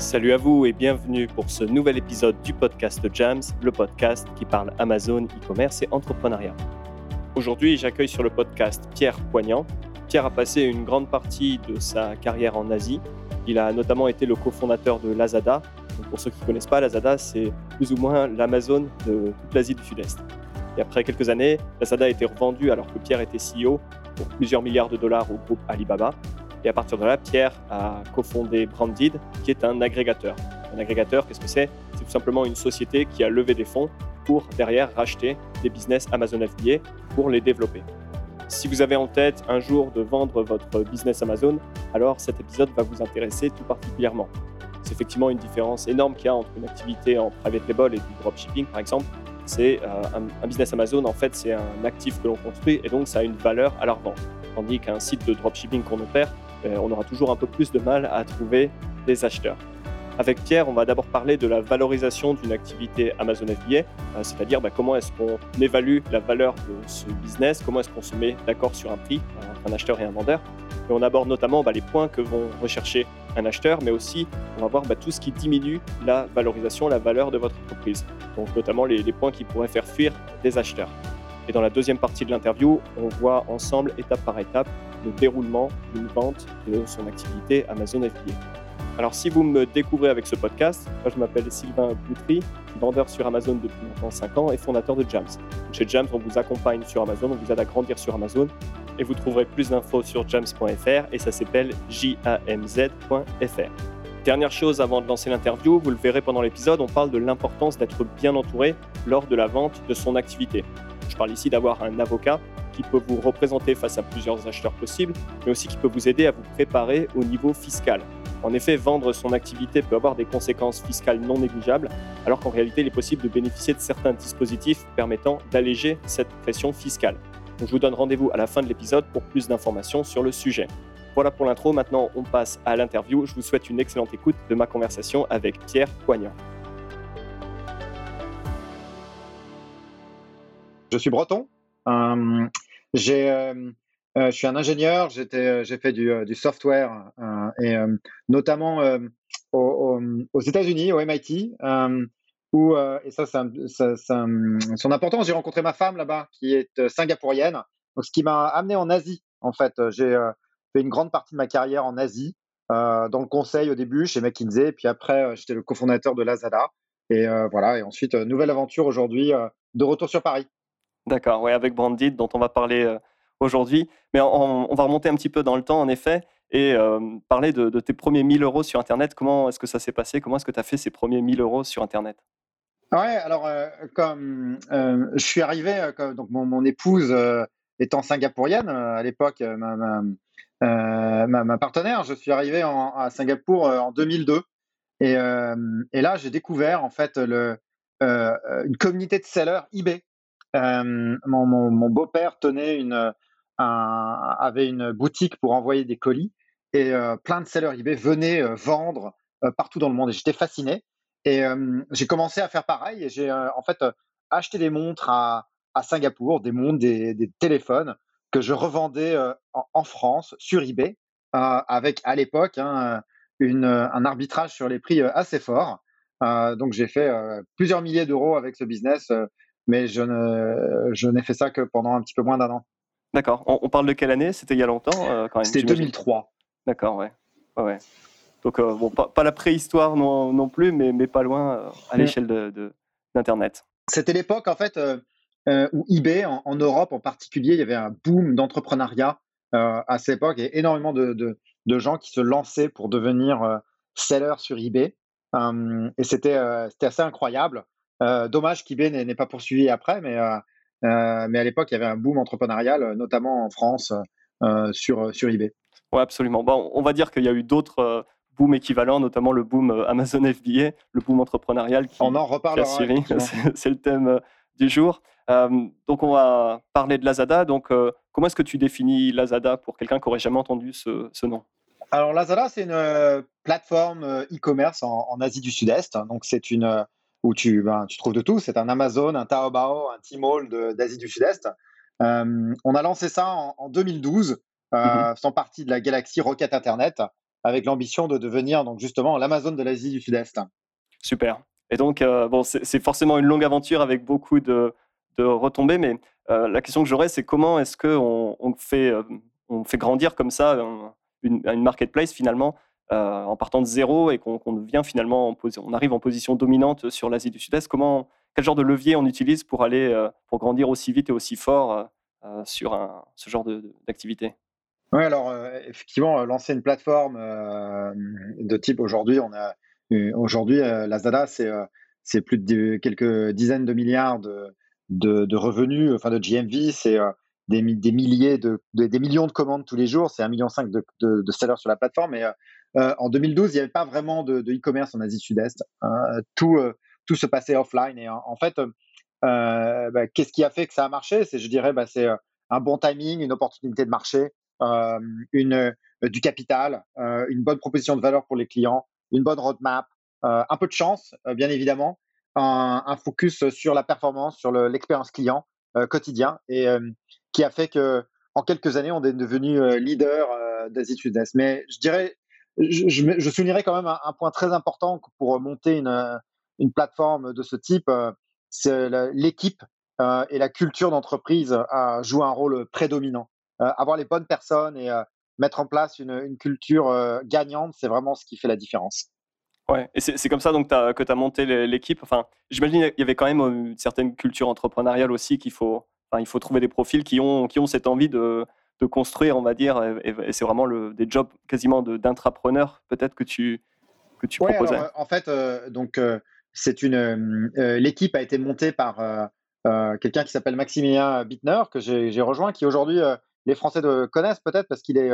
Salut à vous et bienvenue pour ce nouvel épisode du podcast Jams, le podcast qui parle Amazon, e-commerce et entrepreneuriat. Aujourd'hui, j'accueille sur le podcast Pierre Poignant. Pierre a passé une grande partie de sa carrière en Asie. Il a notamment été le cofondateur de Lazada. pour ceux qui ne connaissent pas, Lazada, c'est plus ou moins l'Amazon de toute l'Asie du Sud-Est. Et après quelques années, Lazada a été revendu alors que Pierre était CEO pour plusieurs milliards de dollars au groupe Alibaba. Et à partir de là, Pierre a cofondé Branded, qui est un agrégateur. Un agrégateur, qu'est-ce que c'est? C'est tout simplement une société qui a levé des fonds pour derrière racheter des business Amazon FBA pour les développer. Si vous avez en tête un jour de vendre votre business Amazon, alors cet épisode va vous intéresser tout particulièrement. C'est effectivement une différence énorme qu'il y a entre une activité en private label et du dropshipping par exemple. C'est euh, un, business Amazon, en fait, c'est un actif que l'on construit et donc ça a une valeur à la revente. Tandis qu'un site de dropshipping qu'on opère, on aura toujours un peu plus de mal à trouver des acheteurs. Avec Pierre, on va d'abord parler de la valorisation d'une activité Amazon FBA, euh, c'est-à-dire bah, comment est-ce qu'on évalue la valeur de ce business, comment est-ce qu'on se met d'accord sur un prix entre un acheteur et un vendeur. Et on aborde notamment bah, les points que vont rechercher un acheteur, mais aussi on va voir bah, tout ce qui diminue la valorisation, la valeur de votre entreprise. Donc notamment les points qui pourraient faire fuir des acheteurs. Et dans la deuxième partie de l'interview, on voit ensemble, étape par étape, le déroulement d'une vente de son activité Amazon FBA. Alors si vous me découvrez avec ce podcast, moi je m'appelle Sylvain Boutry, vendeur sur Amazon depuis maintenant 5 ans et fondateur de Jams. Chez Jams, on vous accompagne sur Amazon, on vous aide à grandir sur Amazon et vous trouverez plus d'infos sur jams.fr et ça s'appelle jamz.fr. Dernière chose avant de lancer l'interview, vous le verrez pendant l'épisode, on parle de l'importance d'être bien entouré lors de la vente de son activité. Je parle ici d'avoir un avocat qui peut vous représenter face à plusieurs acheteurs possibles, mais aussi qui peut vous aider à vous préparer au niveau fiscal. En effet, vendre son activité peut avoir des conséquences fiscales non négligeables, alors qu'en réalité, il est possible de bénéficier de certains dispositifs permettant d'alléger cette pression fiscale. je vous donne rendez-vous à la fin de l'épisode pour plus d'informations sur le sujet. Voilà pour l'intro, maintenant on passe à l'interview. Je vous souhaite une excellente écoute de ma conversation avec Pierre Poignant. Je suis breton. Euh, j'ai, euh, euh, je suis un ingénieur. J'étais, j'ai fait du, du software et notamment aux, États-Unis, au MIT. Où, et ça, ça, son importance. J'ai rencontré ma femme là-bas, qui est singapourienne. Donc, ce qui m'a amené en Asie, en fait. J'ai fait une grande partie de ma carrière en Asie, dans le conseil au début chez McKinsey, puis après, j'étais le cofondateur de Lazada. Et voilà. Et ensuite, nouvelle aventure aujourd'hui, de retour sur Paris. D'accord, ouais, avec Branded, dont on va parler euh, aujourd'hui. Mais on, va remonter un petit peu dans le temps, en effet, et euh, parler de, tes premiers 1000 euros sur Internet. Comment est-ce que ça s'est passé? Comment est-ce que tu as fait ces premiers 1000 euros sur Internet? Ouais, alors, euh, comme je suis arrivé, donc mon, épouse étant singapourienne, à l'époque, ma, partenaire, je suis arrivé à Singapour en 2002. Et, là, j'ai découvert, en fait, une communauté de sellers eBay mon, beau-père tenait une, avait une boutique pour envoyer des colis et plein de sellers eBay venaient vendre partout dans le monde et j'étais fasciné. Et j'ai commencé à faire pareil et j'ai en fait acheté des montres à, Singapour, des montres, des, téléphones que je revendais en, France sur eBay avec à l'époque hein, un arbitrage sur les prix assez fort. donc j'ai fait plusieurs milliers d'euros avec ce business mais je, n'ai fait ça que pendant un petit peu moins d'un an. D'accord. On, parle de quelle année? C'était il y a longtemps euh, quand même C'était 2003. D'accord, ouais. ouais. Donc, euh, bon, pas, la préhistoire non, non, plus, mais, mais pas loin euh, à l'échelle de, d'Internet. C'était l'époque, en fait, où eBay, en, Europe en particulier, il y avait un boom d'entrepreneuriat à cette époque et énormément de, de, gens qui se lançaient pour devenir sellers sur eBay. et c'était, c'était assez incroyable. Euh, dommage qu'eBay n'ait pas poursuivi après, mais, euh, euh, mais à l'époque, il y avait un boom entrepreneurial, notamment en France, sur, sur eBay. Oui, absolument. Bon, on va dire qu'il y a eu d'autres booms équivalents, notamment le boom Amazon FBA, le boom entrepreneurial qui, on en reparlera, C'est le thème du jour. donc, on va parler de Lazada. Donc, comment est-ce que tu définis Lazada pour quelqu'un qui n'aurait jamais entendu ce, ce nom? Alors, Lazada, c'est une plateforme e-commerce en, en, Asie du Sud-Est. Donc, c'est une où tu, ben, tu trouves de tout. C'est un Amazon, un Taobao, un Tmall d'Asie du Sud-Est. Euh, on a lancé ça en, 2012, euh, mmh faisant partie de la galaxie Rocket Internet. avec l'ambition de devenir donc justement l'Amazon de l'Asie du Sud-Est. Super. Et donc, bon, c'est forcément une longue aventure avec beaucoup de, de retombées, mais la question que j'aurais, c'est comment est-ce qu'on on fait, on fait grandir comme ça une, une marketplace finalement euh, en partant de zéro et qu'on devient finalement, en on arrive en position dominante sur l'Asie du Sud-Est. Comment, quel genre de levier on utilise pour aller, euh, pour grandir aussi vite et aussi fort euh, sur ce genre d'activité? Oui, alors effectivement, lancer une plateforme de type aujourd'hui, on a aujourd'hui Lazada, c'est plus de quelques dizaines de milliards de, de, revenus, enfin de GMV, c'est des, des, milliers de, des millions de commandes tous les jours, c'est un million cinq de, de, sellers sur la plateforme. Euh, en 2012, il n'y avait pas vraiment de e-commerce en Asie Sud-Est. Tout, euh, tout se passait offline. Et en, fait, euh, bah, qu'est-ce qui a fait que ça a marché? C'est, je dirais, bah, c'est un bon timing, une opportunité de marché, du capital, une bonne proposition de valeur pour les clients, une bonne roadmap, un peu de chance, bien évidemment, un, focus sur la performance, sur l'expérience client quotidien, et qui a fait que en quelques années, on est devenu leader d'Asie Sud-Est. Mais je dirais, je, soulignerais quand même un, point très important pour monter une, plateforme de ce type, euh, c'est l'équipe euh, et la culture d'entreprise euh, jouent un rôle prédominant. avoir les bonnes personnes et mettre en place une, une culture gagnante, c'est vraiment ce qui fait la différence. Ouais, et c'est comme ça donc que tu as monté l'équipe? Enfin, j'imagine qu'il y avait quand même une certaine culture entrepreneuriale aussi qu'il faut, enfin, il faut trouver des profils qui ont, qui ont cette envie de, de construire, on va dire, et, c'est vraiment le, des jobs quasiment d'intrapreneur peut-être que tu, que tu proposais. Euh, en fait, euh, donc euh, c'est une l'équipe a été montée par quelqu'un qui s'appelle Maximilien Bittner que j'ai rejoint, qui aujourd'hui les Français connaissent peut-être parce qu'il est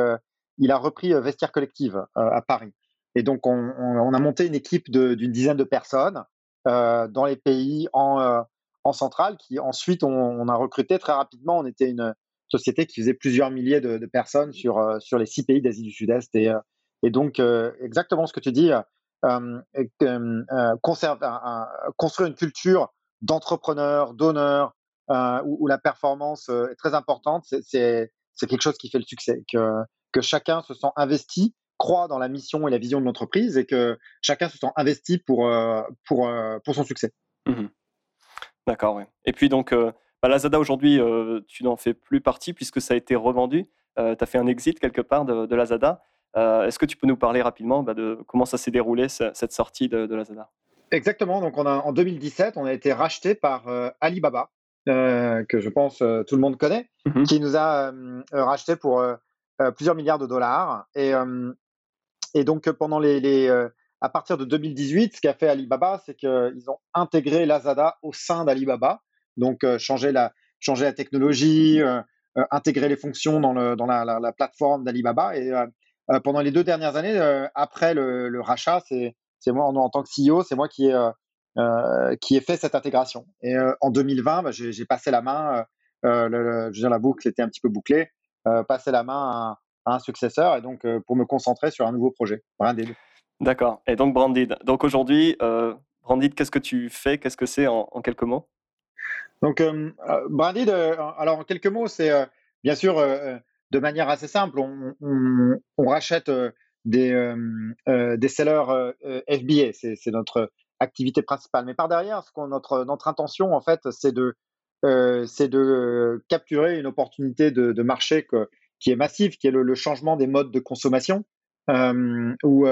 il a repris Vestiaire Collective à Paris. Et donc on, on, a monté une équipe d'une dizaine de personnes dans les pays en en centrale qui ensuite on, on, a recruté très rapidement. On était une société qui faisait plusieurs milliers de, personnes sur, euh, sur les six pays d'Asie du Sud-Est. Et, euh, et donc, euh, exactement ce que tu dis, construire une culture d'entrepreneur, d'honneur, où, la performance est très importante, c'est quelque chose qui fait le succès, que, que chacun se sent investi, croit dans la mission et la vision de l'entreprise et que chacun se sent investi pour, pour, pour son succès. Mmh D'accord, oui. Et puis donc, bah, Lazada aujourd'hui, euh, tu n'en fais plus partie puisque ça a été revendu. Euh, tu as fait un exit quelque part de, Lazada. Euh, est-ce que tu peux nous parler rapidement bah, de comment ça s'est déroulé, cette sortie de, Lazada? Exactement. Donc, on a, en 2017, on a été racheté par Alibaba, que je pense tout le monde connaît, mmh qui nous a racheté pour plusieurs milliards de dollars. Et, et donc, pendant les, à partir de 2018, ce qu'a fait Alibaba, c'est qu'ils ont intégré Lazada au sein d'Alibaba. Donc, euh, changer, la, changer la technologie, euh, euh, intégrer les fonctions dans, le, dans la, la, plateforme d'Alibaba. Et pendant les deux dernières années, après le, rachat, c'est moi, en, tant que CEO, c'est moi qui ai, qui ai fait cette intégration. Et en 2020, bah, j'ai passé la main, je veux dire, la boucle était un petit peu bouclée, passé la main à, un successeur, et donc pour me concentrer sur un nouveau projet, Branded. D'accord. Et donc Branded. Donc aujourd'hui, Branded, qu'est-ce que tu fais? Qu'est-ce que c'est en, quelques mots? Donc, euh, euh euh, alors en quelques mots, c'est euh, bien sûr de manière assez simple, on, rachète des, des sellers FBA, c'est notre activité principale. Mais par derrière, ce notre, intention, en fait, c'est de, c'est de capturer une opportunité de, marché qui est massive, qui est le, changement des modes de consommation, où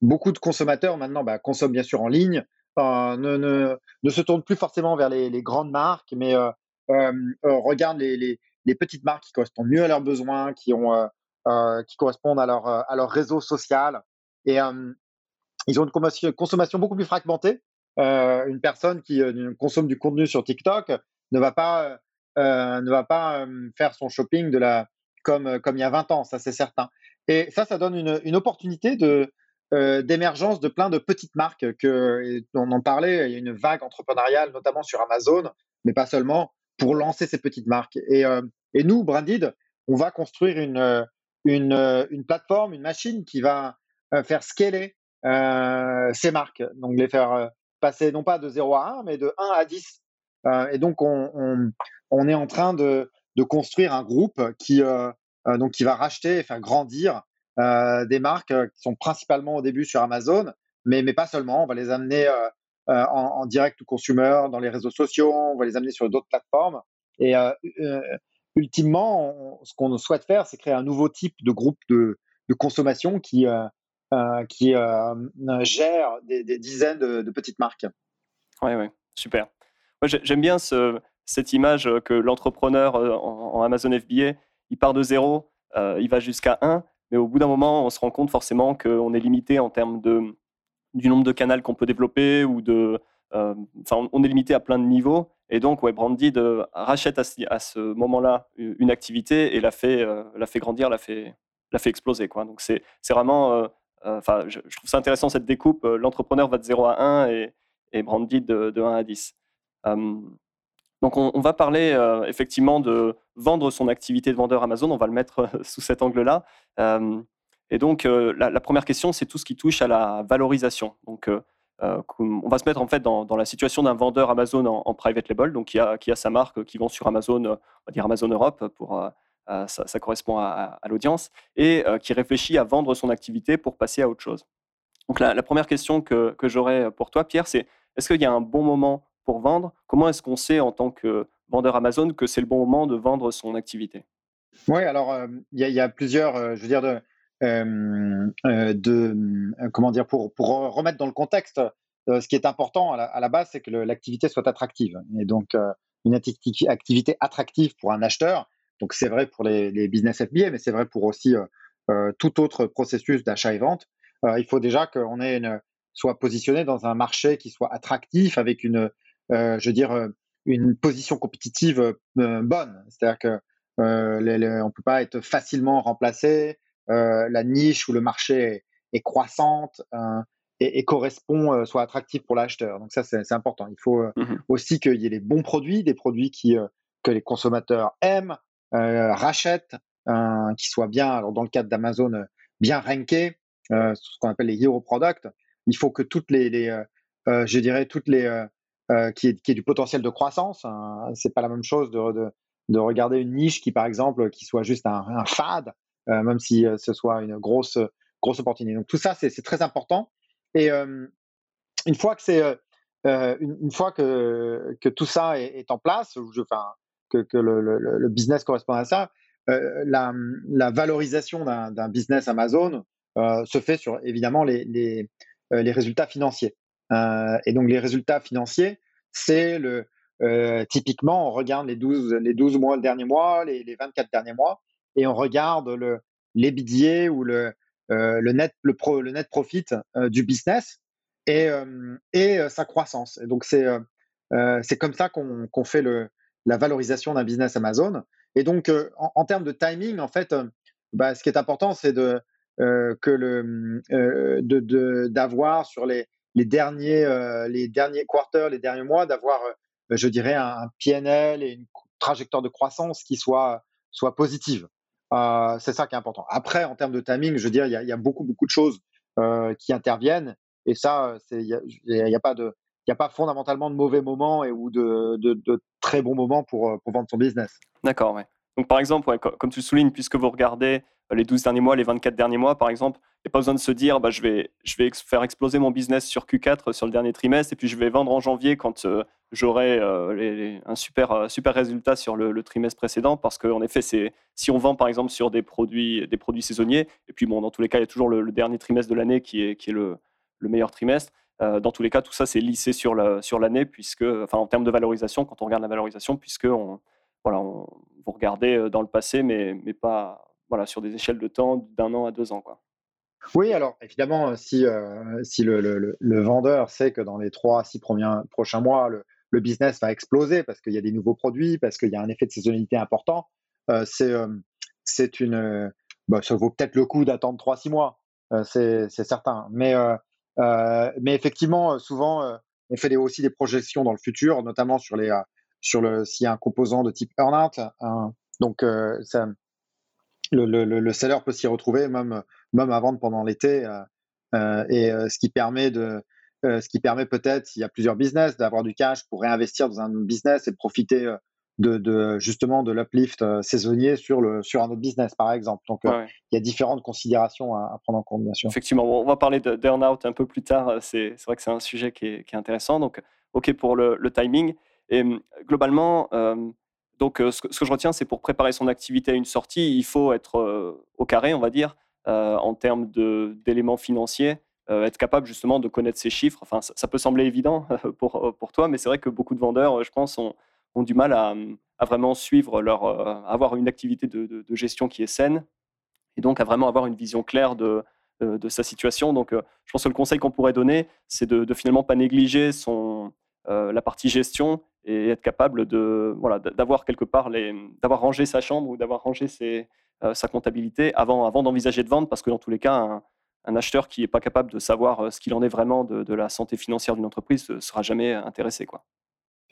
beaucoup de consommateurs maintenant bah, consomment bien sûr en ligne, ne, se tourne plus forcément vers les, grandes marques, mais euh, euh, euh regarde les, petites marques qui correspondent mieux à leurs besoins, qui, euh, euh correspondent à leur, réseau social. Et ils ont une consommation beaucoup plus fragmentée. une personne qui consomme du contenu sur TikTok ne va pas, ne va pas faire son shopping de la, comme, il y a 20 ans, ça c'est certain. Et ça, ça donne une opportunité de, euh, d'émergence de plein de petites marques que on en parlait. Il y a une vague entrepreneuriale, notamment sur Amazon, mais pas seulement, pour lancer ces petites marques. Et, euh, et nous, Branded, on va construire une, une, plateforme, une machine qui va euh, faire scaler ces marques, donc les faire passer non pas de 0 à 1, mais de 1 à 10. et donc, on, on, on, est en train de, de construire un groupe qui, donc, qui va racheter et faire grandir des marques qui sont principalement au début sur Amazon, mais, mais pas seulement. On va les amener en, en, direct to consumer dans les réseaux sociaux, on va les amener sur d'autres plateformes. Et ultimement, ce qu'on souhaite faire, c'est créer un nouveau type de groupe de, de consommation qui, qui gère des, dizaines de, petites marques. Oui, oui, super. J'aime bien ce, cette image que l'entrepreneur en, Amazon FBA, il part de zéro, il va jusqu'à 1, mais au bout d'un moment, on se rend compte forcément qu'on est limité en termes de, du nombre de canaux qu'on peut développer ou de. Enfin, on est limité à plein de niveaux. Et donc, ouais, Branded rachète à, ce moment-là une activité et la fait, la fait grandir, la fait, la fait exploser. Quoi. Donc, c'est vraiment. Enfin, je, trouve ça intéressant cette découpe. L'entrepreneur va de 0 à 1 et, et Branded de, de 1 à 10. Donc on, va parler euh, effectivement de vendre son activité de vendeur Amazon, on va le mettre euh, sous cet angle-là. et donc euh, la, première question, c'est tout ce qui touche à la valorisation. Donc on va se mettre en fait dans, la situation d'un vendeur Amazon en, private label, donc qui a, qui a sa marque, qui vend sur Amazon, on va dire Amazon Europe pour ça, correspond à, l'audience, et qui réfléchit à vendre son activité pour passer à autre chose. Donc la, première question que, que j'aurais pour toi, Pierre, c'est est-ce qu'il y a un bon moment pour vendre, comment est-ce qu'on sait en tant que vendeur Amazon que c'est le bon moment de vendre son activité? Oui, alors euh, il y, a plusieurs, euh, je veux dire, de, euh, comment dire, pour, remettre dans le contexte, ce qui est important à la, base, c'est que l'activité soit attractive. Et donc, une activité attractive pour un acheteur, donc c'est vrai pour les, business FBA, mais c'est vrai pour aussi tout autre processus d'achat et vente. il faut déjà qu'on ait une, soit positionné dans un marché qui soit attractif avec une je veux dire, euh, une position compétitive euh, bonne. C'est-à-dire que les, on peut pas être facilement remplacé. la niche ou le marché est, croissante et, correspond, soit attractif pour l'acheteur. Donc ça, c'est important. Il faut mmh aussi qu'il y ait les bons produits, des produits qui, que les consommateurs aiment, rachètent, qui soient bien, alors dans le cadre d'Amazon, bien rankés, ce qu'on appelle les hero products. Il faut que toutes les, les je dirais, toutes les, euh, qui, est, qui, est, du potentiel de croissance. Hein. C'est pas la même chose de, de, de, regarder une niche qui, par exemple, qui soit juste un, un fade, euh, même si euh, ce soit une grosse, grosse opportunité. Donc tout ça, c'est très important. Et une fois que c'est une, fois que, que tout ça est, en place, enfin, que, le, business correspond à ça, la, la, valorisation d'un business Amazon se fait sur évidemment les, les, les résultats financiers. Euh, et donc les résultats financiers, c'est le euh, typiquement on regarde les 12 les 12 mois le dernier mois, les, les 24 derniers mois et on regarde le l'ébitier ou le euh, le net le, pro, le net profit du business et et sa croissance. Et donc c'est c'est comme ça qu'on qu'on fait le la valorisation d'un business Amazon. Et donc, en, termes de timing, en fait, bah, ce qui est important, c'est de, que le, de, d'avoir sur les, les derniers, euh, les derniers quarters, les derniers mois, d'avoir, euh, je dirais, un, PNL et une trajectoire de croissance qui soit, soit positive. Euh, c'est ça qui est important. Après, en termes de timing, je veux dire, il y a, beaucoup, beaucoup de choses qui interviennent. Et ça, il n'y a, a, pas a pas fondamentalement de mauvais moments et, ou de, de, très bons moments pour, pour vendre son business. D'accord, ouais. Donc, par exemple, comme tu le soulignes, puisque vous regardez les 12 derniers mois, les 24 derniers mois, par exemple, il n'y a pas besoin de se dire bah, je, vais, faire exploser mon business sur Q4 sur le dernier trimestre et puis je vais vendre en janvier quand euh, j'aurai euh, un super, euh, super résultat sur le, trimestre précédent. Parce qu'en effet, si on vend par exemple sur des produits, saisonniers, et puis bon, dans tous les cas, il y a toujours le, dernier trimestre de l'année qui est, le, le meilleur trimestre. dans tous les cas, tout ça, c'est lissé sur l'année, puisque, enfin, en termes de valorisation, quand on regarde la valorisation, puisque on, vous regardez dans le passé, mais pas, voilà, sur des échelles de temps d'un an à deux ans. Quoi. Oui, alors évidemment, si, euh, si le, le, vendeur sait que dans les trois, six premiers, prochains mois, le, le business va exploser parce qu'il y a des nouveaux produits, parce qu'il y a un effet de saisonnalité important, euh, c'est euh, c'est une. Bah, ça vaut peut-être le coup d'attendre trois, six mois, c'est certain. Mais, mais effectivement, souvent, on fait aussi des projections dans le futur, notamment sur les sur le s'il y a un composant de type earnout. Hein, donc, ça, le, le, seller peut s'y retrouver même, même à vendre pendant l'été. Euh, euh, et euh, ce qui permet de, ce qui permet peut-être, s'il y a plusieurs business, d'avoir du cash pour réinvestir dans un business et profiter de, justement de l'uplift saisonnier sur, le, sur un autre business, par exemple. Donc, il y a différentes considérations à, prendre en compte, bien sûr. Effectivement, on va parler de d'earn-out un peu plus tard. C'est vrai que c'est un sujet qui est, qui est, intéressant. Donc, OK pour le, le timing. Et hum, globalement, donc, ce que, ce, que, je retiens, c'est pour préparer son activité à une sortie, il faut être au carré, on va dire, en termes d'éléments financiers. Euh, être capable justement de connaître ces chiffres. Enfin, ça, peut sembler évident pour, euh, pour toi, mais c'est vrai que beaucoup de vendeurs, je pense, ont, du mal à, vraiment suivre leur, euh, avoir une activité de, de, gestion qui est saine et donc à vraiment avoir une vision claire de, de, sa situation. Donc, je pense que le conseil qu'on pourrait donner, c'est de, finalement pas négliger son, la partie gestion et être capable de voilà d'avoir quelque part d'avoir rangé sa chambre ou d'avoir rangé ses, sa comptabilité avant avant d'envisager de vendre parce que dans tous les cas un, acheteur qui n'est pas capable de savoir euh, ce qu'il en est vraiment de, la santé financière d'une entreprise ne sera jamais intéressé. Quoi.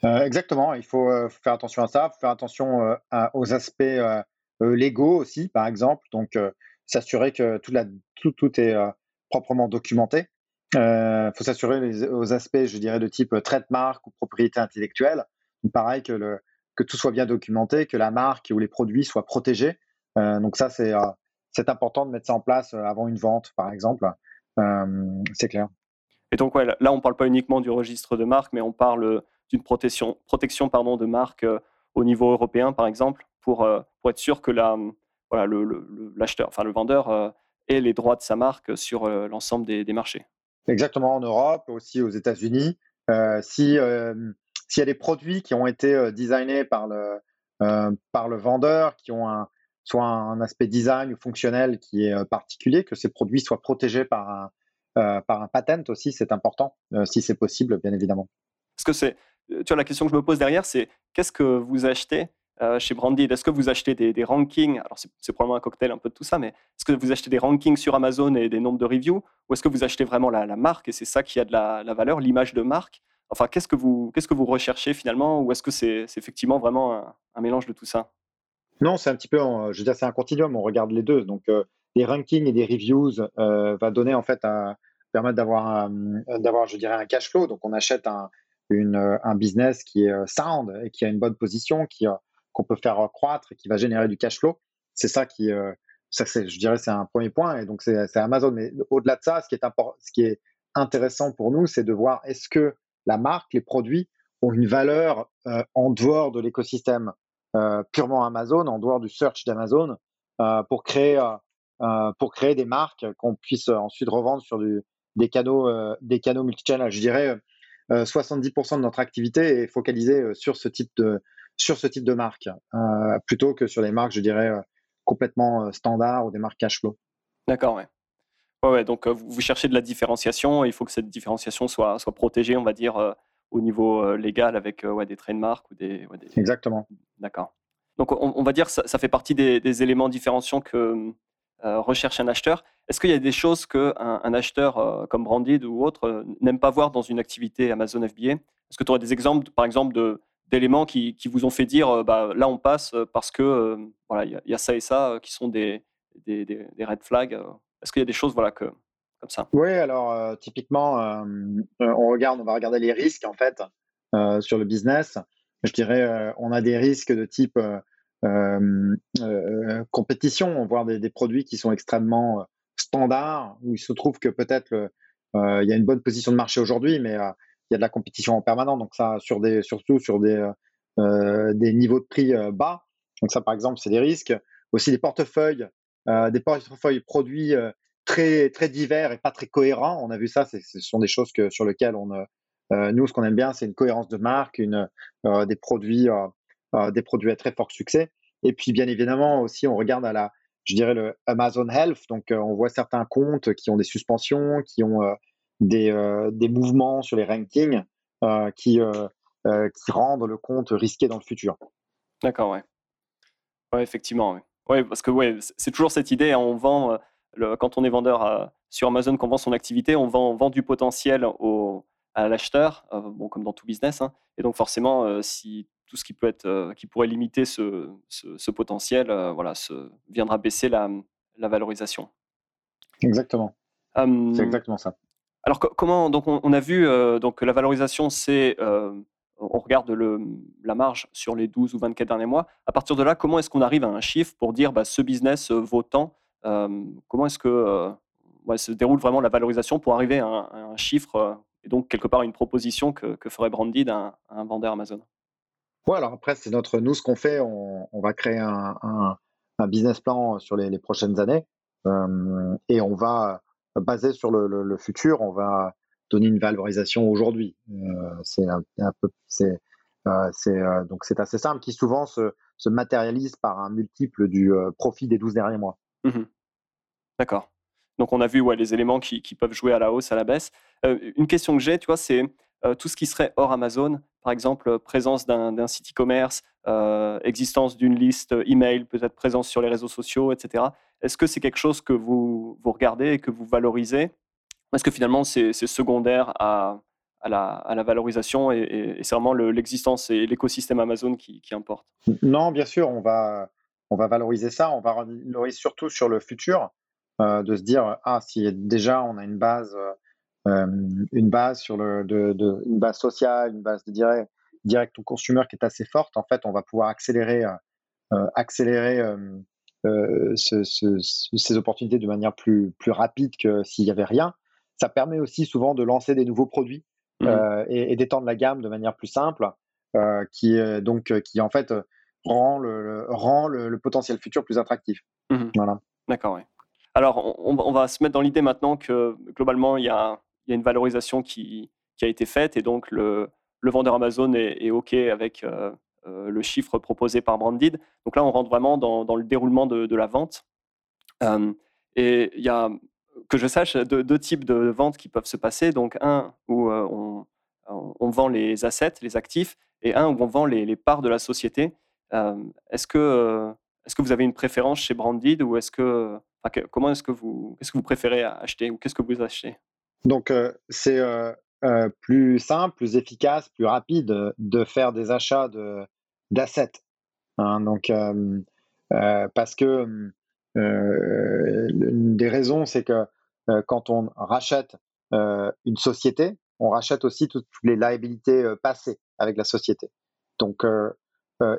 Euh, exactement, il faut euh, faire attention à ça, faire attention aux aspects légaux aussi, par exemple, donc s'assurer que tout est proprement documenté. Il faut s'assurer aux aspects, je dirais, de type trait de marque ou propriété intellectuelle. pareil, que, le, que tout soit bien documenté, que la marque ou les produits soient protégés. donc ça, c'est important de mettre ça en place euh, avant une vente, par exemple. Euh, c'est clair. Et donc, là, on ne parle pas uniquement du registre de marque, mais on parle d'une protection, protection pardon, de marque euh, au niveau européen, par exemple, pour, pour être sûr que la, voilà, l'acheteur, enfin le vendeur, ait les droits de sa marque sur l'ensemble des, marchés. Exactement, en Europe, aussi aux États-Unis. si s'il y a des produits qui ont été designés par le, par le vendeur, qui ont un, soit un aspect design ou fonctionnel qui est euh, particulier, que ces produits soient protégés par un, euh, par un patent aussi, c'est important, euh, si c'est possible, bien évidemment. Parce que c'est, tu vois, la question que je me pose derrière, c'est qu'est-ce que vous achetez chez Branded Est-ce que vous achetez des, rankings? Alors, c'est, probablement un cocktail un peu de tout ça, mais est-ce que vous achetez des rankings sur Amazon et des nombres de reviews? Ou est-ce que vous achetez vraiment la, marque et c'est ça qui a de la, valeur, l'image de marque? Enfin, qu'est-ce que, vous, recherchez finalement? Ou est-ce que c'est, effectivement vraiment un mélange de tout ça? Non, c'est un petit peu, je veux dire, c'est un continuum, on regarde les deux. Donc, euh, les rankings et des reviews euh, va donner en fait permettre d'avoir, je dirais, un cash flow. Donc, on achète un, un business qui est euh, sound et qui a une bonne position, qui, qu'on peut faire croître et qui va générer du cash flow. C'est ça qui, ça, c'est, je dirais, c'est un premier point. Et donc, c'est, Amazon. Mais au-delà de ça, ce qui est, ce qui est intéressant pour nous, c'est de voir est-ce que la marque, les produits ont une valeur en dehors de l'écosystème euh, purement Amazon, en dehors du search d'Amazon, euh, pour créer euh, pour créer des marques qu'on puisse ensuite revendre sur des canaux des canaux multichannel. Je dirais 70% de notre activité est focalisée sur ce type de sur ce type de marque plutôt que sur les marques, je dirais complètement standard ou des marques cash flow. D'accord, ouais. Ouais, donc vous cherchez de la différenciation. il faut que cette différenciation soit soit protégée, on va dire au niveau euh, légal avec euh, ouais, des trademarks ou des, Exactement. D'accord. Donc on, va dire que ça, fait partie des, éléments différenciants que euh, recherche un acheteur. Est-ce qu'il y a des choses qu'un un acheteur comme Branded ou autre n'aime pas voir dans une activité Amazon FBA Est-ce que tu aurais des exemples, par exemple, de, d'éléments qui, qui, vous ont fait dire bah, là on passe parce que voilà il y, a ça et ça qui sont des, des, red flags Est-ce qu'il y a des choses voilà que oui, alors euh, typiquement, euh, euh, on regarde, on va regarder les risques en fait sur le business. Je dirais, on a des risques de type compétition, voire des, produits qui sont extrêmement standards, où il se trouve que peut-être il y a une bonne position de marché aujourd'hui, mais il y a de la compétition en permanence. Donc ça, sur des, surtout sur des, des niveaux de prix bas. Donc ça, par exemple, c'est des risques. Aussi des portefeuilles, des portefeuilles produits très, très divers et pas très cohérents. On a vu ça, ce sont des choses que, sur lesquelles on, euh, nous, ce qu'on aime bien, c'est une cohérence de marque, une, euh, des, produits, euh, des produits à très fort succès. Et puis, bien évidemment, aussi, on regarde à la, je dirais, le Amazon Health. Donc, on voit certains comptes qui ont des suspensions, qui ont des, des mouvements sur les rankings qui, qui rendent le compte risqué dans le futur. D'accord, ouais. Ouais, effectivement. Ouais. ouais parce que ouais, c'est toujours cette idée, hein, on vend quand on est vendeur sur Amazon, qu'on vend son activité, on vend, du potentiel au, à l'acheteur, euh, bon, comme dans tout business. Hein. Et donc forcément, euh, si tout ce qui, peut être, euh, qui pourrait limiter ce, ce, potentiel voilà, se, viendra baisser la, la valorisation. Exactement. c'est exactement ça. Alors comment donc on, a vu donc la valorisation c'est on regarde la marge sur les 12 ou 24 derniers mois. À partir de là, comment est-ce qu'on arrive à un chiffre pour dire bah, ce business vaut tant Comment est-ce que se déroule vraiment la valorisation pour arriver à un, chiffre et donc quelque part une proposition que, ferait Branded à, un vendeur Amazon? Ouais, alors après, c'est notre, nous, ce qu'on fait, on, va créer un, business plan sur les, prochaines années et on va baser sur le, futur, on va donner une valorisation aujourd'hui. peu, c'est, c'est donc c'est assez simple, qui souvent se, matérialise par un multiple du profit des 12 derniers mois. Mmh D'accord. Donc on a vu ouais, les éléments qui, peuvent jouer à la hausse, à la baisse. Euh, une question que j'ai, tu vois, c'est euh, tout ce qui serait hors Amazon, par exemple présence d'un site e-commerce, euh, existence d'une liste email, peut-être présence sur les réseaux sociaux, etc. Est-ce que c'est quelque chose que vous, vous regardez et que vous valorisez? Est-ce que finalement c'est secondaire à, à, la, valorisation et, c'est vraiment l'existence et l'écosystème Amazon qui, importe? Non, bien sûr, on va, on va valoriser ça, on va valoriser surtout sur le futur. Euh, de se dire ah si déjà on a une base euh, euh, une base sur le de, une base sociale une base de direct direct au consumer qui est assez forte en fait on va pouvoir accélérer accélérer ces opportunités de manière plus plus rapide que s'il y avait rien ça permet aussi souvent de lancer des nouveaux produits mmh et, d'étendre la gamme de manière plus simple qui donc qui en fait rend le, rend le, potentiel futur plus attractif. Mmh voilà. D'accord. Alors, on, va se mettre dans l'idée maintenant que globalement, il y a, une valorisation qui, a été faite et donc le, vendeur Amazon est, OK avec euh, euh, le chiffre proposé par Branded. Donc là, on rentre vraiment dans, le déroulement de, la vente. Euh, et il y a, que je sache, deux, types de ventes qui peuvent se passer. Donc, un où on, vend les assets, les actifs, et un où on vend les, parts de la société. est-ce que, est-ce que vous avez une préférence chez Branded ou est-ce que comment est-ce que vous, qu'est-ce que vous préférez acheter ou qu'est-ce que vous achetez? Donc, euh, c'est euh, euh, plus simple, plus efficace, plus rapide de faire des achats d'assets. Hein. donc, parce que une des raisons, c'est que quand on rachète une société, on rachète aussi toutes les liabilités passées avec la société. Donc,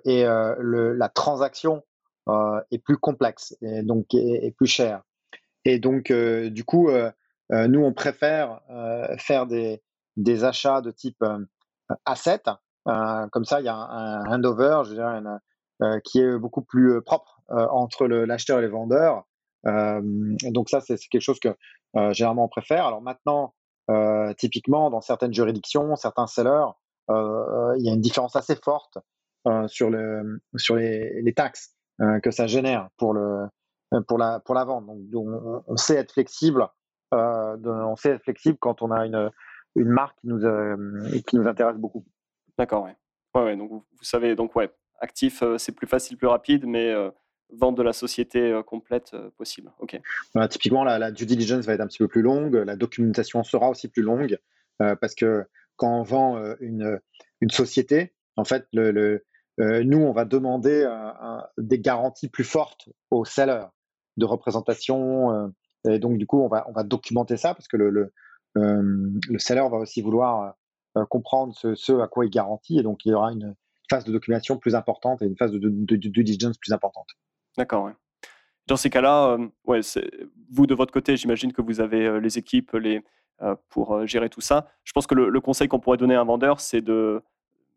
et la transaction est plus complexe et donc est, plus cher. Et donc, du coup, nous, on préfère faire des, achats de type asset. comme ça, il y a un, handover, je dirais, qui est beaucoup plus propre entre l'acheteur et le vendeur. donc ça, c'est quelque chose que généralement on préfère. Alors maintenant, typiquement, dans certaines juridictions, certains sellers, il y a une différence assez forte sur, le, sur les, les taxes. Euh, que ça génère euh, pour la vente. Donc, on, sait être flexible. Euh, on sait être flexible quand on a une, une marque qui nous, qui nous intéresse beaucoup. D'accord, ouais. Ouais, ouais. Donc, vous, savez, donc, ouais, actif, c'est plus facile, plus rapide, mais vente de la société complète possible. Ok. typiquement, la, la, due diligence va être un petit peu plus longue, la documentation sera aussi plus longue, parce que quand on vend une, une société, en fait, le, le, euh, nous, on va demander des garanties plus fortes aux sellers de représentation. Euh, et donc, du coup, on va, documenter ça parce que le, le, euh, va aussi vouloir comprendre ce, à quoi il garantit. Et donc, il y aura une phase de documentation plus importante et une phase de due diligence plus importante. D'accord, Dans ces cas-là, ouais, vous, de votre côté, j'imagine que vous avez les équipes pour gérer tout ça. Je pense que le conseil qu'on pourrait donner à un vendeur, c'est de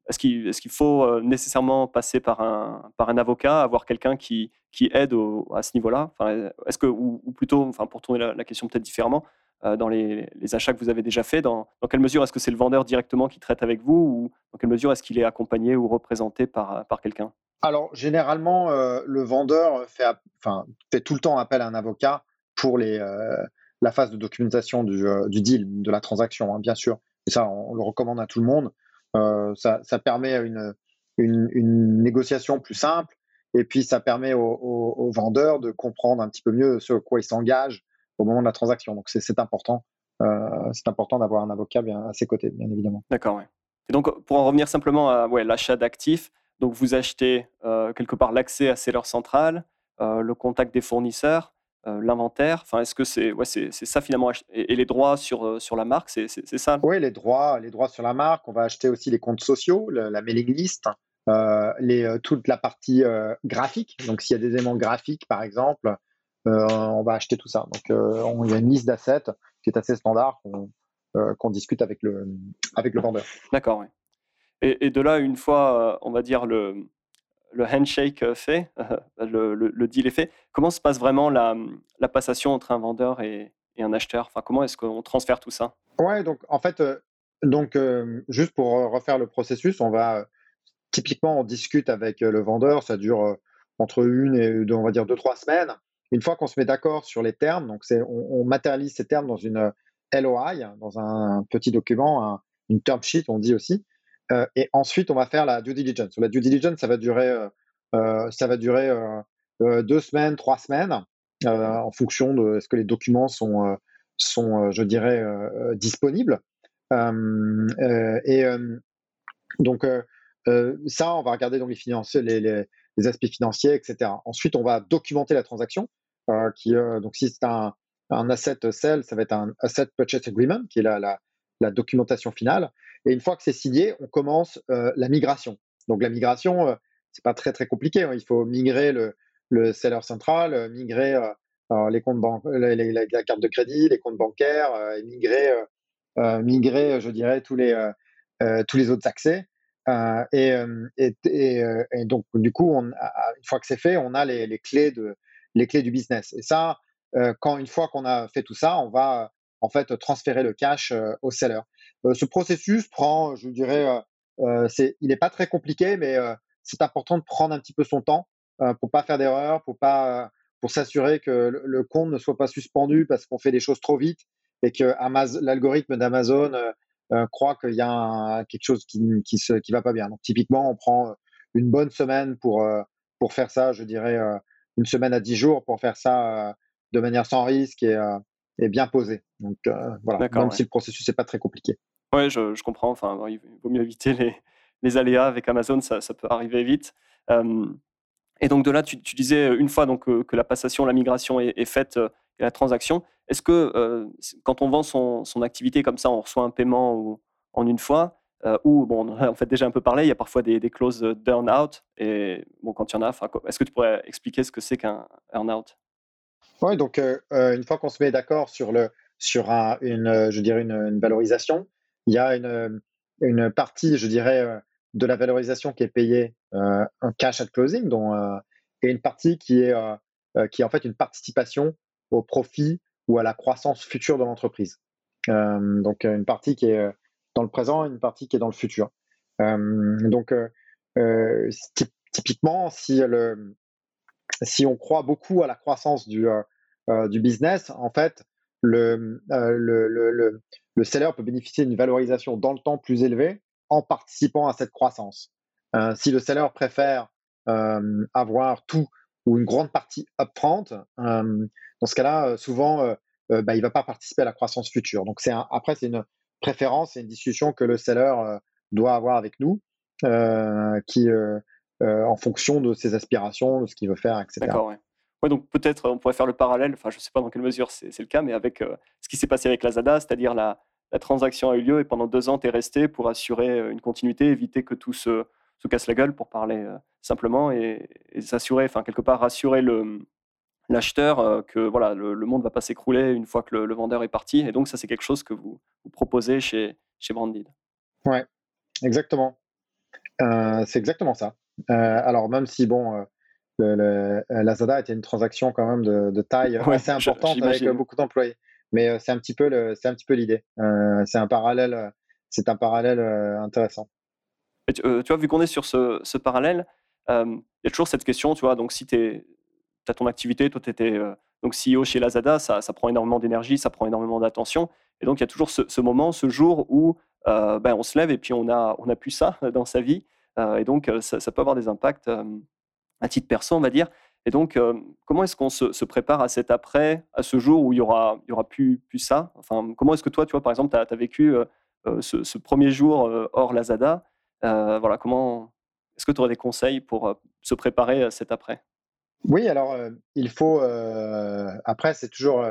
est-ce qu'il faut euh, nécessairement passer par un, par un avocat, avoir quelqu'un qui, qui aide à ce niveau-là? Enfin, ou, plutôt, enfin, pour tourner la, question peut-être différemment, euh, dans les, achats que vous avez déjà faits, dans, quelle mesure est-ce que c'est le vendeur directement qui traite avec vous ou dans quelle mesure est-ce qu'il est accompagné ou représenté par, par quelqu'un? Alors, généralement, euh, le vendeur fait, tout le temps appel à un avocat pour les, la phase de documentation du, du deal, de la transaction, hein, bien sûr. Et ça, on le recommande à tout le monde. Euh, ça, permet une, négociation plus simple et puis ça permet aux, vendeurs de comprendre un petit peu mieux ce quoi ils s'engagent au moment de la transaction. Donc c'est important. Euh, c'est important d'avoir un avocat bien à ses côtés, bien évidemment. D'accord. Et donc, pour en revenir simplement à l'achat d'actifs, donc vous achetez euh, quelque part l'accès à Seller Central, le contact des fournisseurs. L'inventaire Enfin, est-ce que c'est ouais, c'est ça finalement et, les droits sur, sur la marque, c'est ça? Oui, les droits, les droits sur la marque. On va acheter aussi les comptes sociaux, la mailing list, les, toute la partie graphique. Donc, s'il y a des éléments graphiques, par exemple, on va acheter tout ça. Donc, il y a une liste d'assets qui est assez standard qu'on discute avec le, avec le vendeur. D'accord, oui. Et, et, de là, une fois, on va dire, le, le handshake euh, fait, le, le, deal est fait, comment se passe vraiment la, la passation entre un vendeur et, un acheteur? Enfin, Comment est-ce qu'on transfère tout ça? Ouais, donc en fait, euh, donc, euh, juste pour refaire le processus, on va typiquement, on discute avec le vendeur, ça dure entre une et deux, on va dire deux, trois semaines. Une fois qu'on se met d'accord sur les termes, donc on, matérialise ces termes dans une LOI, dans un petit document, une term sheet, on dit aussi. Euh, et ensuite, on va faire la due diligence. La due diligence, ça va durer, euh, euh, ça va durer deux semaines, trois semaines, en fonction de ce que les documents sont, sont je dirais, disponibles. et donc, ça, on va regarder donc les, financiers, les, aspects financiers, etc. Ensuite, on va documenter la transaction. donc, si c'est un, asset sell, ça va être un asset purchase agreement, qui est la, la documentation finale. Et une fois que c'est signé, on commence euh, la migration. Donc la migration, euh, c'est pas très très compliqué. Hein. Il faut migrer le, le seller central, euh, migrer les comptes banques, la, carte de crédit, les comptes bancaires, migrer, migrer, je dirais, tous les tous les autres accès. Et, donc du coup, une fois que c'est fait, on a les, les, clés de les clés du business. Et ça, quand une fois qu'on a fait tout ça, on va en fait transférer le cash au seller. Euh, ce processus prend, je dirais, euh, euh, c'est, il n'est pas très compliqué, mais c'est important de prendre un petit peu son temps pour pas faire d'erreur, pour pas, pour s'assurer que le, compte ne soit pas suspendu parce qu'on fait des choses trop vite et que l'algorithme d'Amazon croit qu'il y a quelque chose qui qui, se, qui va pas bien. Donc typiquement, on prend une bonne semaine pour pour faire ça, je dirais une semaine à dix jours pour faire ça de manière sans risque et, et bien posée. Donc voilà, même si le processus n'est pas très compliqué. Oui, je, comprends. Enfin, il vaut mieux éviter les, les aléas avec Amazon, ça, ça peut arriver vite. et donc de là, tu, disais une fois donc que la passation, la migration est, faite et la transaction. Est-ce que quand on vend son, son, activité comme ça, on reçoit un paiement ou, en une fois ou bon, on a en fait déjà un peu parlé, il y a parfois des, des clauses d'earn-out. Et bon, quand il y en a, est-ce que tu pourrais expliquer ce que c'est qu'un earn-out Oui, donc une fois qu'on se met d'accord sur, le, sur un, une, je dirais une, une valorisation, il y a une, une partie, je dirais, euh, de la valorisation qui est payée euh, en cash at closing, dont, euh, et une partie qui est, qui est en fait une participation au profit ou à la croissance future de l'entreprise. donc une partie qui est dans le présent et une partie qui est dans le futur. donc typiquement, si, le, si on croit beaucoup à la croissance du, du business, en fait, le, le, le, le seller peut bénéficier d'une valorisation dans le temps plus élevée en participant à cette croissance. Euh, si le seller préfère euh, avoir tout ou une grande partie upfront, euh, dans ce cas-là, souvent, bah, il ne va pas participer à la croissance future. Donc, c'est après, c'est une préférence et une discussion que le seller doit avoir avec nous, qui, en fonction de ses aspirations, de ce qu'il veut faire, etc. D'accord, ouais. donc peut-être on pourrait faire le parallèle, enfin je ne sais pas dans quelle mesure c'est le cas, mais avec ce qui s'est passé avec Lazada, c'est-à-dire la, la transaction a eu lieu et pendant deux ans, tu es resté pour assurer euh, une continuité, éviter que tout se, se casse la gueule, pour parler euh, simplement, et, s'assurer, enfin, quelque part, rassurer le, l'acheteur euh, que voilà, le, monde ne va pas s'écrouler une fois que le, vendeur est parti. Et donc, ça, c'est quelque chose que vous, vous proposez chez, chez Branded. Ouais, exactement. c'est exactement ça. Alors, même si, bon, le, Lazada était une transaction quand même de, taille assez importante avec beaucoup d'employés. Mais euh, c'est un petit peu le, c'est un petit peu l'idée. Euh, c'est un parallèle, euh, c'est un parallèle intéressant. tu, vois, vu qu'on est sur ce, ce parallèle, il y a toujours cette question, tu vois. Donc, si tu as ton activité, toi, tu étais donc CEO chez Lazada, ça, ça prend énormément d'énergie, ça prend énormément d'attention. Et donc, il y a toujours ce, ce moment, ce jour où ben, on se lève et puis on a, on a plus ça dans sa vie. Et donc, ça, peut avoir des impacts à titre perso, on va dire. Et donc, euh, comment est-ce qu'on se, prépare à cet après, à ce jour où il y aura, y aura plus, ça? Enfin, comment est-ce que toi, tu vois, par exemple, tu as, vécu euh, euh, ce, premier jour hors Lazada Voilà, est-ce que tu aurais des conseils pour se préparer à cet après? Oui, alors il faut. après, c'est toujours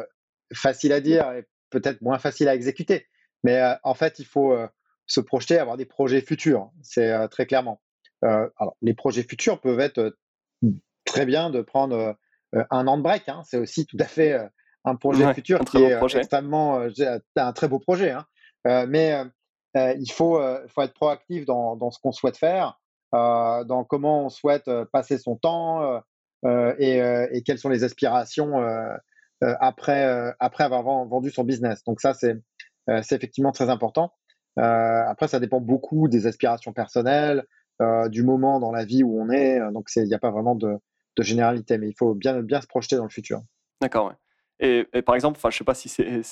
facile à dire et peut-être moins facile à exécuter. Mais en fait, il faut se projeter, avoir des projets futurs. C'est très clairement. alors, les projets futurs peuvent être très bien de prendre un an de break. Hein. C'est aussi tout à fait un projet futur qui est extrêmement un très beau projet. Hein. mais il faut, faut être proactif dans, dans ce qu'on souhaite faire, dans comment on souhaite passer son temps, euh, euh, et, quelles sont les aspirations euh, après, après avoir vendu son business. Donc ça, c'est effectivement très important. Après, ça dépend beaucoup des aspirations personnelles, du moment dans la vie où on est. Donc il n'y a pas vraiment de, généralité, mais il faut bien, bien se projeter dans le futur. D'accord. Et, par exemple, je ne sais pas si c'est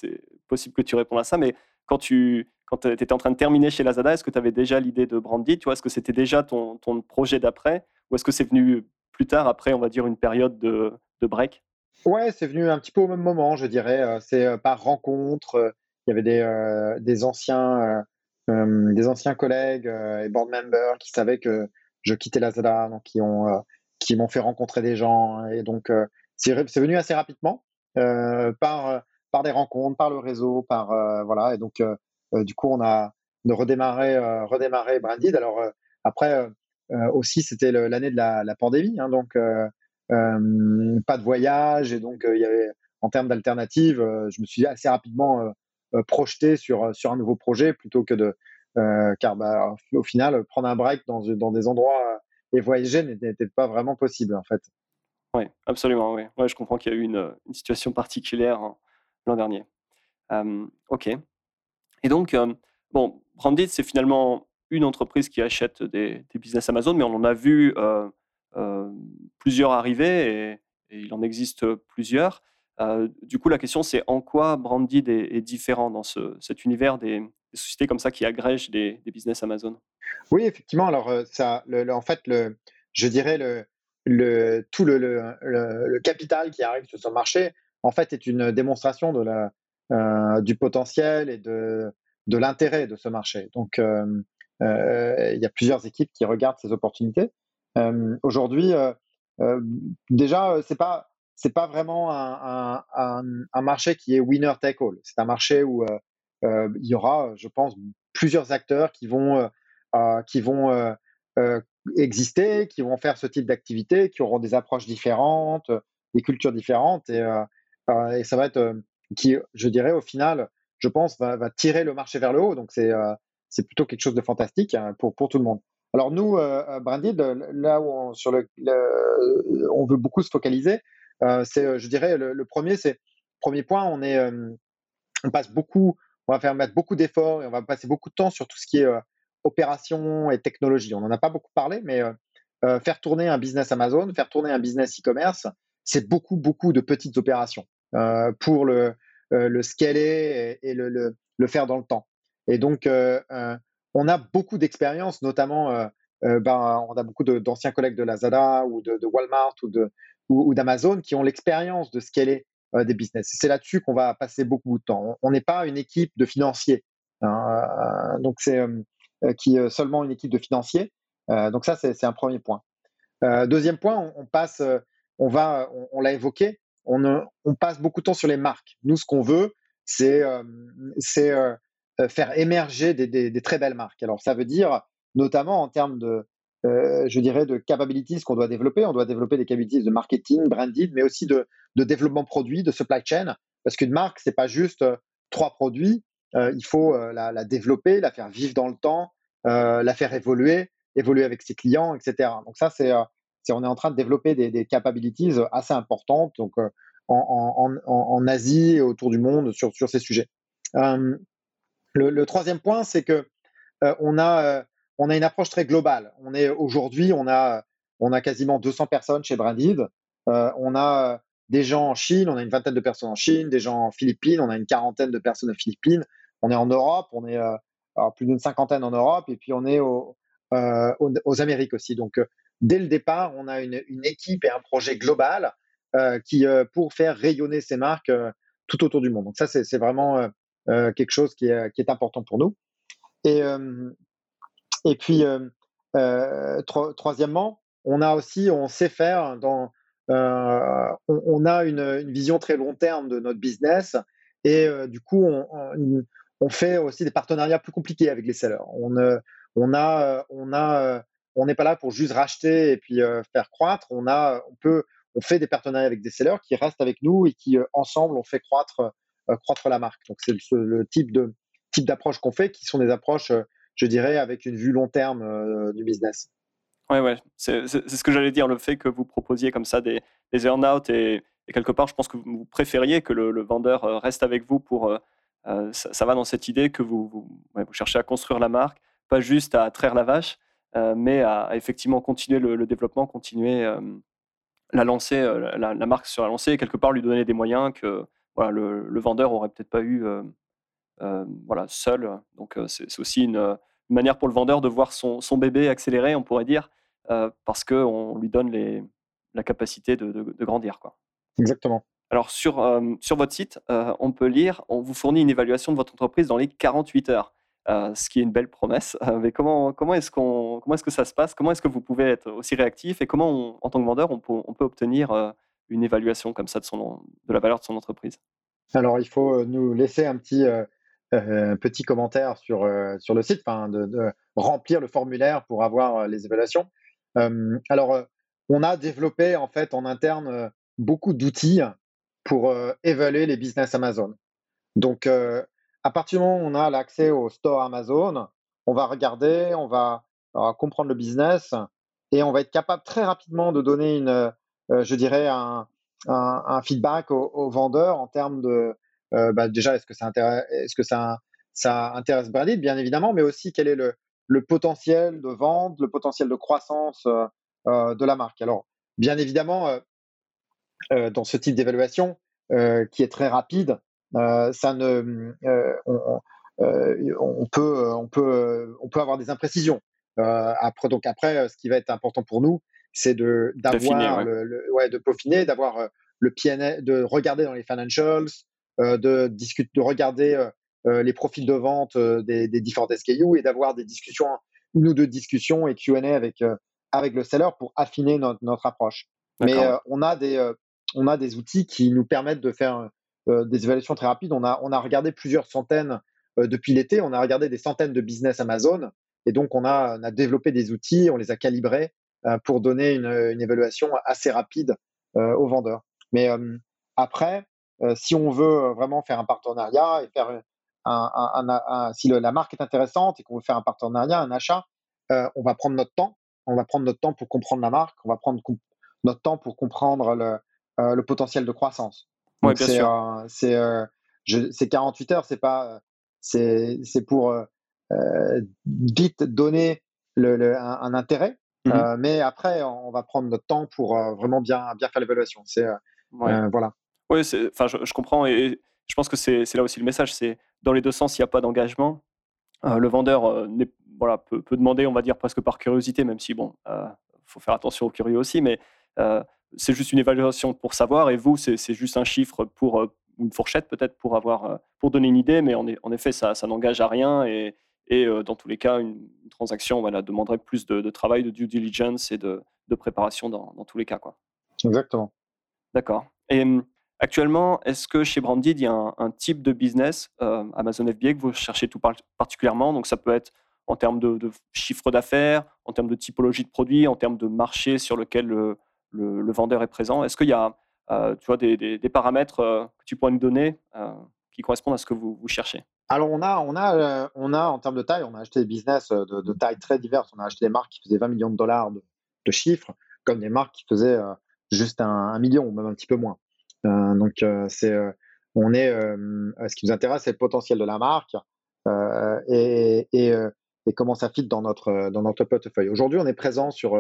possible que tu répondes à ça, mais quand tu quand étais en train de terminer chez Lazada, est-ce que tu avais déjà l'idée de Brandy Est-ce que c'était déjà ton, ton projet d'après? Ou est-ce que c'est venu plus tard, après, on va dire, une période de, break? Ouais, c'est venu un petit peu au même moment, je dirais. Euh, c'est euh, par rencontre. Euh, il y avait des, des anciens, des anciens collègues et board members qui savaient que je quittais Lazada, donc qui ont, qui m'ont fait rencontrer des gens. Et donc, c'est venu assez rapidement par, des rencontres, par le réseau, par voilà. Et donc, du coup, on a redémarré, redémarré Branded. Alors après, euh, aussi, c'était l'année de la, pandémie, hein, donc euh, euh, pas de voyage et donc en termes d'alternatives, je me suis assez rapidement projeté sur, sur un nouveau projet plutôt que de. car bah, au final, prendre un break dans, dans des endroits et voyager n'était pas vraiment possible en fait. Oui, absolument. Ouais, je comprends qu'il y a eu une, une situation particulière hein, l'an dernier. ok. Et donc, bon, Branded, c'est finalement une entreprise qui achète des, business Amazon, mais on en a vu euh, euh, plusieurs arriver et, il en existe plusieurs. Euh, du coup, la question, c'est en quoi Branded est, différent dans cet univers des, sociétés comme ça qui agrègent des, business Amazon? Oui, effectivement. Alors, ça, en fait, je dirais le, tout le, capital qui arrive sur ce marché, en fait, est une démonstration la, du potentiel et de, l'intérêt de ce marché. Donc, euh, il y a plusieurs équipes qui regardent ces opportunités. Euh, aujourd'hui, euh, déjà, c'est pas c'est pas vraiment un, un, marché qui est winner take all. C'est un marché où il y aura, je pense, plusieurs acteurs qui vont qui vont exister, qui vont faire ce type d'activité, qui auront des approches différentes, des cultures différentes, et, ça va être qui, je dirais, au final, je pense, va, tirer le marché vers le haut. Donc c'est c'est plutôt quelque chose de fantastique hein, pour, pour tout le monde. Alors nous, euh, Branded, là où on, sur le, on veut beaucoup se focaliser, euh, c'est, euh, je dirais, le, premier, c'est premier point, on est, euh, on passe beaucoup, on va faire mettre beaucoup d'efforts et on va passer beaucoup de temps sur tout ce qui est opération et technologie. On n'en a pas beaucoup parlé, mais faire tourner un business Amazon, faire tourner un business e-commerce, c'est beaucoup, beaucoup de petites opérations pour le, le scaler et, le, le, faire dans le temps. Et donc, euh, euh, on a beaucoup d'expérience, notamment, euh, ben, on a beaucoup d'anciens collègues de Lazada ou de, Walmart ou de ou, d'Amazon qui ont l'expérience de scaler des business. C'est là-dessus qu'on va passer beaucoup de temps. On n'est pas une équipe de financiers. Hein, donc, c'est qui est seulement une équipe de financiers. donc, ça, c'est un premier point. deuxième point, on, passe, on va, on, l'a évoqué, on, passe beaucoup de temps sur les marques. Nous, ce qu'on veut, c'est euh, faire émerger des, très belles marques. Alors ça veut dire notamment en termes de, euh, je dirais, de capabilities qu'on doit développer. On doit développer des capabilities de marketing, branded, mais aussi de, développement produit, de supply chain. Parce qu'une marque, c'est pas juste euh, trois produits. il faut la, développer, la faire vivre dans le temps, la faire évoluer, évoluer avec ses clients, etc. Donc ça, c'est, on est en train de développer des, capabilities assez importantes. Donc en, Asie et autour du monde sur, ces sujets. Le, troisième point, c'est que euh, on, a, euh, on a une approche très globale. On est aujourd'hui, on a, on a quasiment 200 personnes chez Branded. Euh, on a des gens en Chine, on a une vingtaine de personnes en Chine, des gens en Philippines, on a une quarantaine de personnes en Philippines. On est en Europe, on est plus d'une cinquantaine en Europe, et puis on est aux, Amériques aussi. Donc, dès le départ, on a une, équipe et un projet global qui pour faire rayonner ces marques tout autour du monde. Donc ça, c'est vraiment euh, quelque chose qui est, qui est, important pour nous. Et, euh, et puis, euh, troisièmement, on a aussi, on sait faire dans, on, a une, vision très long terme de notre business et du coup, on, fait aussi des partenariats plus compliqués avec les sellers. On, n'est pas là pour juste racheter et puis faire croître. On fait des partenariats avec des sellers qui restent avec nous et qui ensemble on fait croître, la marque. Donc c'est le, type d'approche qu'on fait, qui sont des approches, je dirais, avec une vue long terme du business. Ouais, ouais, c'est ce que j'allais dire, le fait que vous proposiez comme ça des, des earn-out et, quelque part, je pense que vous préfériez que le, vendeur reste avec vous pour. ça, va dans cette idée que vous, cherchez à construire la marque, pas juste à traire la vache, mais à, effectivement continuer le, développement, continuer la la, marque sur la lancée et quelque part lui donner des moyens que le, le vendeur aurait peut-être pas eu voilà, seul. Donc c'est aussi une, manière pour le vendeur de voir son, son bébé accélérer, on pourrait dire, parce qu'on lui donne les, la capacité de, de, grandir. Quoi. Exactement. Alors sur, sur votre site, on peut lire, on vous fournit une évaluation de votre entreprise dans les 48 heures. Euh, ce qui est une belle promesse. Euh, mais comment, comment est-ce qu'on, comment est-ce que ça se passe? Comment est-ce que vous pouvez être aussi réactif Et comment, en tant que vendeur, on peut, on peut obtenir euh, une évaluation comme ça de, son, de la valeur de son entreprise? Alors, il faut nous laisser un petit, petit commentaire sur, sur le site, de, de, remplir le formulaire pour avoir les évaluations. alors, on a développé en fait en interne beaucoup d'outils pour évaluer les business Amazon. Donc, à partir du moment où on a l'accès au store Amazon, on va regarder, on va, comprendre le business et on va être capable très rapidement de donner une, euh, je dirais, un, feedback au, vendeur en termes de, euh, bah, déjà, est-ce que, ça intéresse, est-ce que ça, ça intéresse Bradit, bien évidemment, mais aussi quel est le, le, potentiel de vente, le potentiel de croissance euh, de la marque. Alors, bien évidemment, dans ce type d'évaluation, qui est très rapide, euh, ça ne, euh, euh, on, peut, on, peut, on peut avoir des imprécisions. après, donc après, ce qui va être important pour nous, c'est de d'avoir le, ouais, de peaufiner, d'avoir le PNL, de regarder dans les financials, de discuter, de regarder les profils de vente des, des différentes SKU et d'avoir des discussions, une ou deux discussions et Q&A avec avec le seller pour affiner notre, notre approche. Mais on a des on a des outils qui nous permettent de faire euh, des évaluations très rapides. On a, on a regardé plusieurs centaines euh, depuis l'été, on a regardé des centaines de business Amazon. Et donc, on a, on a développé des outils, on les a calibrés euh, pour donner une, une, évaluation assez rapide aux vendeurs. Mais après, si on veut vraiment faire un partenariat et faire un, un, un, si la marque est intéressante et qu'on veut faire un partenariat, un achat, on va prendre notre temps. On va prendre notre temps pour comprendre la marque. On va prendre notre temps pour comprendre le, le potentiel de croissance. Ouais, bien sûr. c'est euh, 48 heures, c'est pas, c'est pour euh, euh, vite donner le, un, intérêt, mmh mais après on va prendre notre temps pour vraiment bien bien faire l'évaluation. C'est voilà. Oui, enfin je, je, comprends et je pense que c'est là aussi le message, c'est dans les deux sens, il n'y a pas d'engagement. le vendeur voilà, peut, peut, demander, on va dire presque par curiosité, même si bon, faut faire attention aux curieux aussi, mais c'est juste une évaluation pour savoir, et vous, c'est juste un chiffre pour euh, une fourchette peut-être pour avoir euh, pour donner une idée, mais en, en effet, ça, ça n'engage à rien et, et euh, dans tous les cas, une, transaction voilà, demanderait plus de, travail, de due diligence et de, de préparation dans, dans, tous les cas. Quoi. Exactement. D'accord. Et hum, actuellement, est-ce que chez Branded, il y a un, type de business, Amazon FBA, que vous cherchez tout particulièrement? Donc ça peut être en termes de, de chiffre d'affaires, en termes de typologie de produits, en termes de marché sur lequel le, vendeur est présent. Est-ce qu'il y a euh, tu vois, des, paramètres euh, que tu pourrais nous donner euh, qui correspondent à ce que vous, cherchez? Alors on a, on a, on a en termes de taille, on a acheté des business de, taille très diverses. On a acheté des marques qui faisaient 20 millions de dollars de, chiffres, comme des marques qui faisaient juste un, million ou même un petit peu moins. Donc c'est, on est, ce qui nous intéresse, c'est le potentiel de la marque et, comment ça fit dans notre dans notre portefeuille. Aujourd'hui, on est présent sur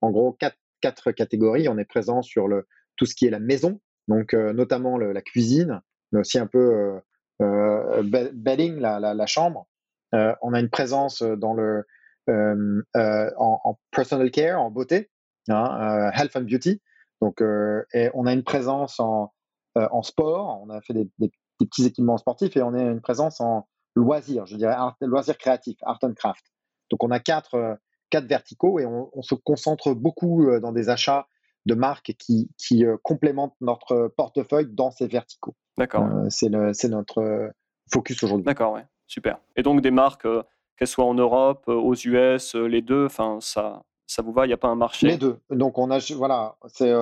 en gros quatre catégories. On est présent sur le, tout ce qui est la maison, donc euh, notamment la cuisine, mais aussi un peu euh, euh bedding, la, chambre. Euh, on a une présence dans le en, personal care, en beauté, hein, health and beauty. Donc, et on a une présence en, en sport. On a fait des, des, petits équipements sportifs et on a une présence en loisirs, je dirais loisirs créatifs, art and craft. Donc, on a quatre quatre verticaux et on, se concentre beaucoup euh, dans des achats de marques qui, qui complémentent notre portefeuille dans ces verticaux. D'accord. c'est notre focus aujourd'hui. D'accord, ouais, super. Et donc des marques, qu'elles soient en Europe, aux US, les deux, enfin ça, ça vous va Il n'y a pas un marché? Les deux. Donc on a, voilà, c'est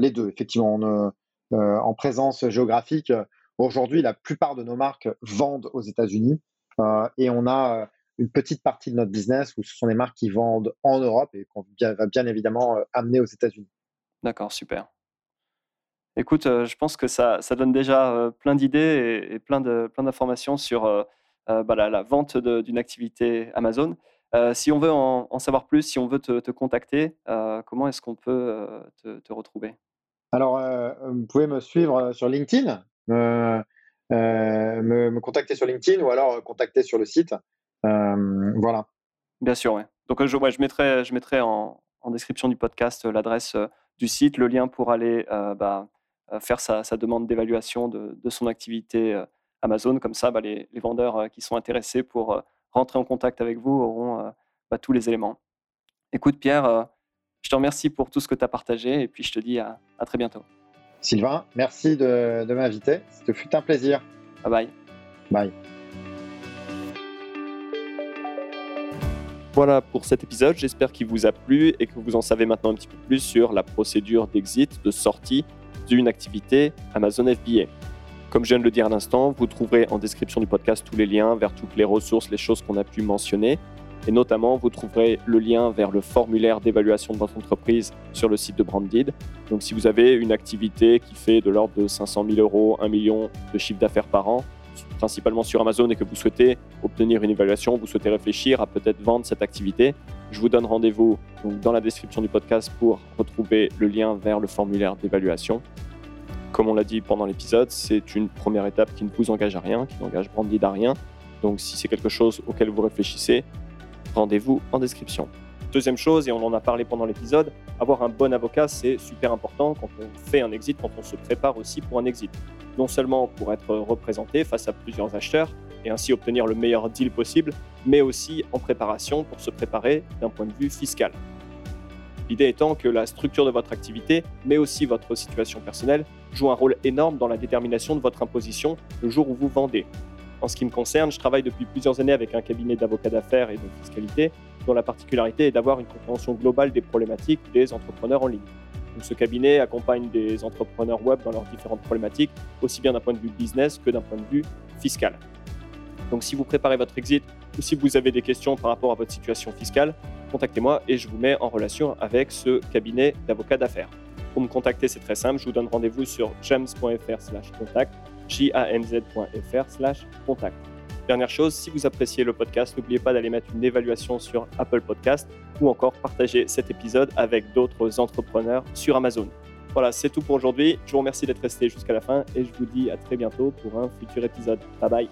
les deux. Effectivement, on, en présence géographique. Aujourd'hui, la plupart de nos marques vendent aux États-Unis et on a une petite partie de notre business où ce sont des marques qui vendent en Europe et qu'on va bien évidemment amener aux États-Unis. D'accord, super. Écoute, je pense que ça, ça donne déjà plein d'idées et, plein d'informations plein sur bah, la, vente d'une activité Amazon. Si on veut en, savoir plus, si on veut te, contacter, comment est-ce qu'on peut te, retrouver? Alors, vous pouvez me suivre sur LinkedIn, me, me, contacter sur LinkedIn ou alors contacter sur le site. voilà. Bien sûr, oui. Donc, je, je mettrai, je mettrai en, description du podcast l'adresse du site, le lien pour aller bah, euh, faire sa, demande d'évaluation de, son activité euh, Amazon. Comme ça, bah, les, vendeurs euh, qui sont intéressés pour rentrer en contact avec vous auront bah, tous les éléments. Écoute, Pierre, je te remercie pour tout ce que tu as partagé et puis je te dis à, très bientôt. Sylvain, merci de, de m'inviter. Ce fut un plaisir. Bye bye. Bye. Voilà pour cet épisode, j'espère qu'il vous a plu et que vous en savez maintenant un petit peu plus sur la procédure d'exit, de sortie d'une activité Amazon FBA. Comme je viens de le dire à l'instant, vous trouverez en description du podcast tous les liens vers toutes les ressources, les choses qu'on a pu mentionner. Et notamment, vous trouverez le lien vers le formulaire d'évaluation de votre entreprise sur le site de Branded. Donc, si vous avez une activité qui fait de l'ordre de 500 000 euros, 1 million de chiffre d'affaires par an, principalement sur Amazon, et que vous souhaitez obtenir une évaluation, vous souhaitez réfléchir à peut-être vendre cette activité, je vous donne rendez-vous dans la description du podcast pour retrouver le lien vers le formulaire d'évaluation. Comme on l'a dit pendant l'épisode, c'est une première étape qui ne vous engage à rien, qui n'engage Branded à rien. Donc si c'est quelque chose auquel vous réfléchissez, rendez-vous en description. Deuxième chose, et on en a parlé pendant l'épisode, avoir un bon avocat, c'est super important quand on fait un exit, quand on se prépare aussi pour un exit. Non seulement pour être représenté face à plusieurs acheteurs, et ainsi obtenir le meilleur deal possible, mais aussi en préparation pour se préparer d'un point de vue fiscal. L'idée étant que la structure de votre activité, mais aussi votre situation personnelle, joue un rôle énorme dans la détermination de votre imposition le jour où vous vendez. En ce qui me concerne, je travaille depuis plusieurs années avec un cabinet d'avocats d'affaires et de fiscalité, dont la particularité est d'avoir une compréhension globale des problématiques des entrepreneurs en ligne. ce cabinet accompagne des entrepreneurs web dans leurs différentes problématiques, aussi bien d'un point de vue business que d'un point de vue fiscal. Donc si vous préparez votre exit ou si vous avez des questions par rapport à votre situation fiscale, contactez-moi et je vous mets en relation avec ce cabinet d'avocats d'affaires. Pour me contacter, c'est très simple, je vous donne rendez-vous sur james.fr/contact, janz.fr/slash contact. Dernière chose, si vous appréciez le podcast, n'oubliez pas d'aller mettre une évaluation sur Apple Podcast ou encore partager cet épisode avec d'autres entrepreneurs sur Amazon. Voilà, c'est tout pour aujourd'hui. Je vous remercie d'être resté jusqu'à la fin et je vous dis à très bientôt pour un futur épisode. Bye bye.